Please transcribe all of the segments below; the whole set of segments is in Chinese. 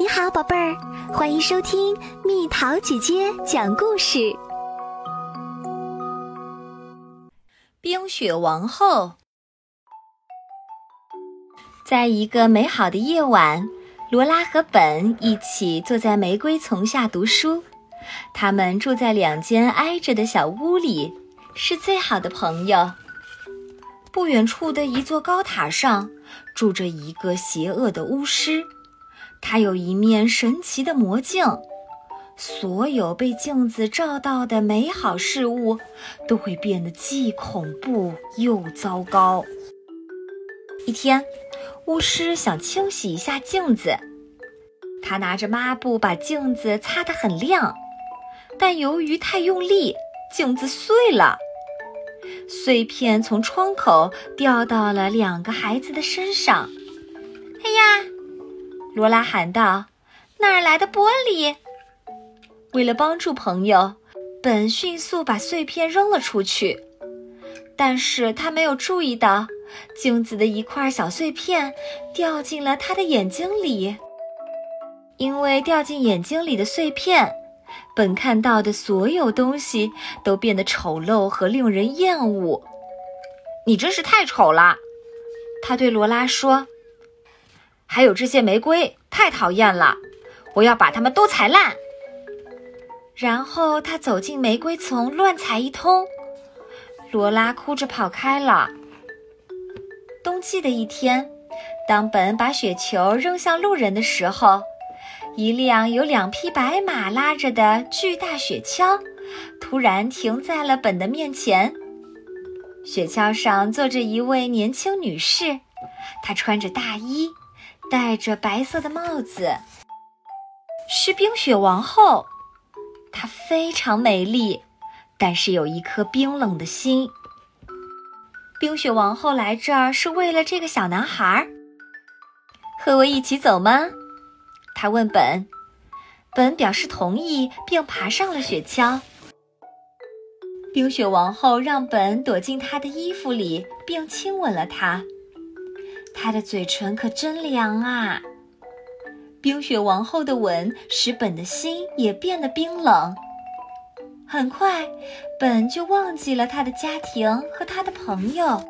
你好，宝贝儿，欢迎收听蜜桃姐姐讲故事。冰雪王后，在一个美好的夜晚，罗拉和本一起坐在玫瑰丛下读书。他们住在两间挨着的小屋里，是最好的朋友。不远处的一座高塔上，住着一个邪恶的巫师。他有一面神奇的魔镜，所有被镜子照到的美好事物都会变得既恐怖又糟糕。一天，巫师想清洗一下镜子，他拿着抹布把镜子擦得很亮，但由于太用力，镜子碎了，碎片从窗口掉到了两个孩子的身上。哎呀！罗拉喊道：“哪儿来的玻璃？”为了帮助朋友，本迅速把碎片扔了出去，但是他没有注意到镜子的一块小碎片掉进了他的眼睛里。因为掉进眼睛里的碎片，本看到的所有东西都变得丑陋和令人厌恶。你真是太丑了，他对罗拉说。还有这些玫瑰，太讨厌了！我要把它们都踩烂。然后他走进玫瑰丛，乱踩一通。罗拉哭着跑开了。冬季的一天，当本把雪球扔向路人的时候，一辆有两匹白马拉着的巨大雪橇突然停在了本的面前。雪橇上坐着一位年轻女士，她穿着大衣。戴着白色的帽子，是冰雪王后。她非常美丽，但是有一颗冰冷的心。冰雪王后来这儿是为了这个小男孩。和我一起走吗？她问本。本表示同意，并爬上了雪橇。冰雪王后让本躲进她的衣服里，并亲吻了他。他的嘴唇可真凉啊！冰雪王后的吻使本的心也变得冰冷。很快，本就忘记了他的家庭和他的朋友。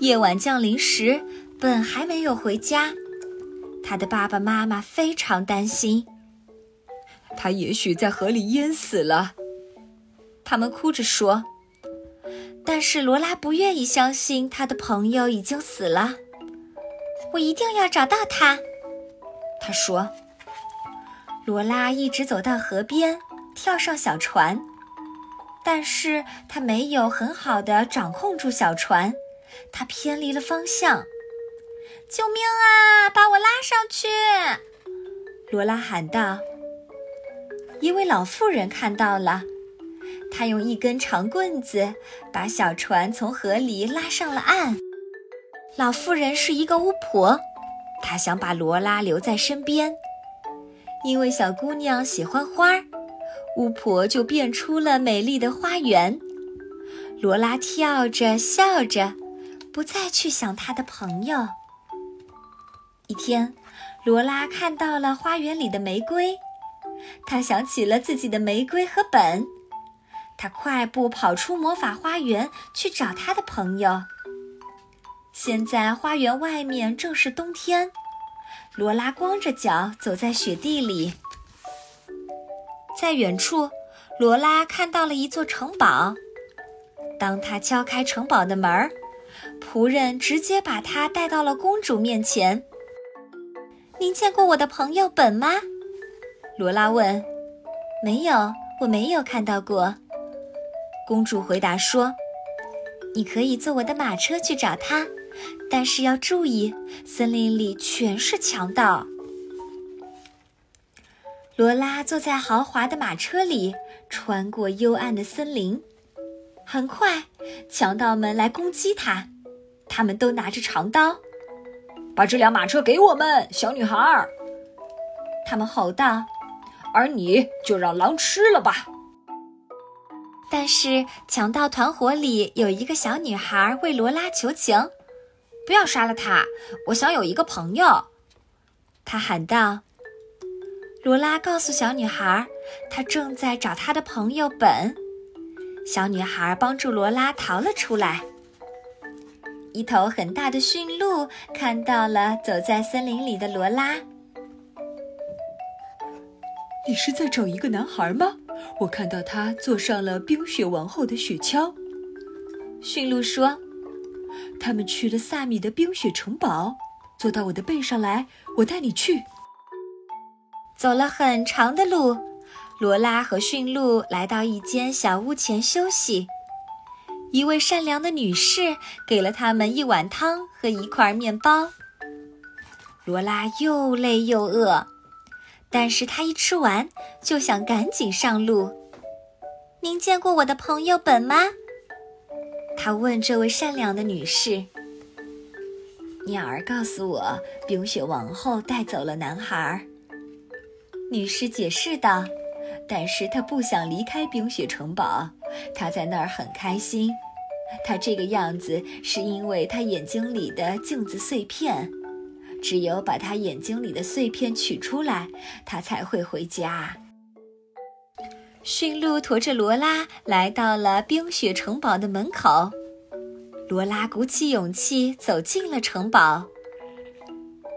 夜晚降临时，本还没有回家，他的爸爸妈妈非常担心。他也许在河里淹死了，他们哭着说。但是罗拉不愿意相信他的朋友已经死了。我一定要找到他，他说。罗拉一直走到河边，跳上小船，但是他没有很好的掌控住小船，他偏离了方向。救命啊！把我拉上去！罗拉喊道。一位老妇人看到了。他用一根长棍子把小船从河里拉上了岸。老妇人是一个巫婆，她想把罗拉留在身边，因为小姑娘喜欢花儿，巫婆就变出了美丽的花园。罗拉跳着笑着，不再去想她的朋友。一天，罗拉看到了花园里的玫瑰，她想起了自己的玫瑰和本。他快步跑出魔法花园去找他的朋友。现在花园外面正是冬天，罗拉光着脚走在雪地里。在远处，罗拉看到了一座城堡。当他敲开城堡的门仆人直接把他带到了公主面前。“您见过我的朋友本吗？”罗拉问。“没有，我没有看到过。”公主回答说：“你可以坐我的马车去找他，但是要注意，森林里全是强盗。”罗拉坐在豪华的马车里，穿过幽暗的森林。很快，强盗们来攻击他，他们都拿着长刀。“把这辆马车给我们，小女孩！”他们吼道，“而你就让狼吃了吧。”但是强盗团伙里有一个小女孩为罗拉求情：“不要杀了她，我想有一个朋友。”他喊道。罗拉告诉小女孩，她正在找她的朋友本。小女孩帮助罗拉逃了出来。一头很大的驯鹿看到了走在森林里的罗拉。你是在找一个男孩吗？我看到他坐上了冰雪王后的雪橇。驯鹿说：“他们去了萨米的冰雪城堡。坐到我的背上来，我带你去。”走了很长的路，罗拉和驯鹿来到一间小屋前休息。一位善良的女士给了他们一碗汤和一块面包。罗拉又累又饿，但是他一吃完就想赶紧上路。您见过我的朋友本吗？他问这位善良的女士。鸟儿告诉我，冰雪王后带走了男孩。女士解释道：“但是她不想离开冰雪城堡，她在那儿很开心。她这个样子是因为她眼睛里的镜子碎片，只有把他眼睛里的碎片取出来，他才会回家。”驯鹿驮着罗拉来到了冰雪城堡的门口，罗拉鼓起勇气走进了城堡。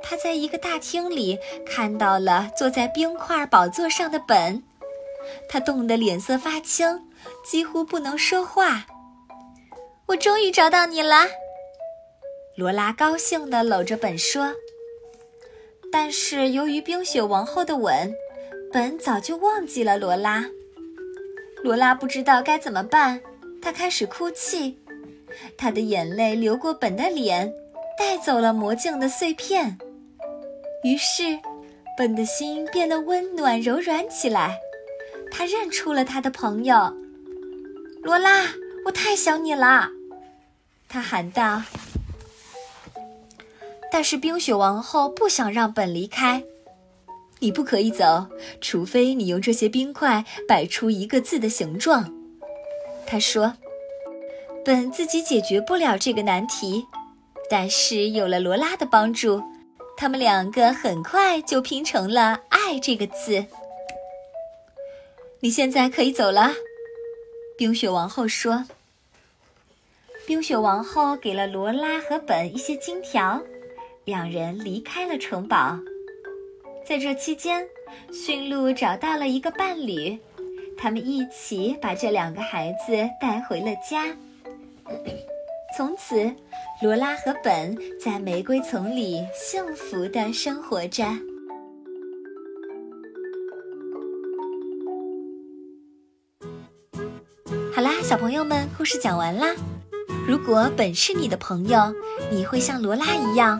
他在一个大厅里看到了坐在冰块宝座上的本，他冻得脸色发青，几乎不能说话。我终于找到你了，罗拉高兴地搂着本说。但是由于冰雪王后的吻，本早就忘记了罗拉。罗拉不知道该怎么办，她开始哭泣，她的眼泪流过本的脸，带走了魔镜的碎片。于是，本的心变得温暖柔软起来。他认出了他的朋友，罗拉，我太想你了，他喊道。但是冰雪王后不想让本离开。你不可以走，除非你用这些冰块摆出一个字的形状。他说：“本自己解决不了这个难题，但是有了罗拉的帮助。”他们两个很快就拼成了“爱”这个字。你现在可以走了，冰雪王后说。冰雪王后给了罗拉和本一些金条，两人离开了城堡。在这期间，驯鹿找到了一个伴侣，他们一起把这两个孩子带回了家。从此，罗拉和本在玫瑰丛里幸福的生活着。好啦，小朋友们，故事讲完啦。如果本是你的朋友，你会像罗拉一样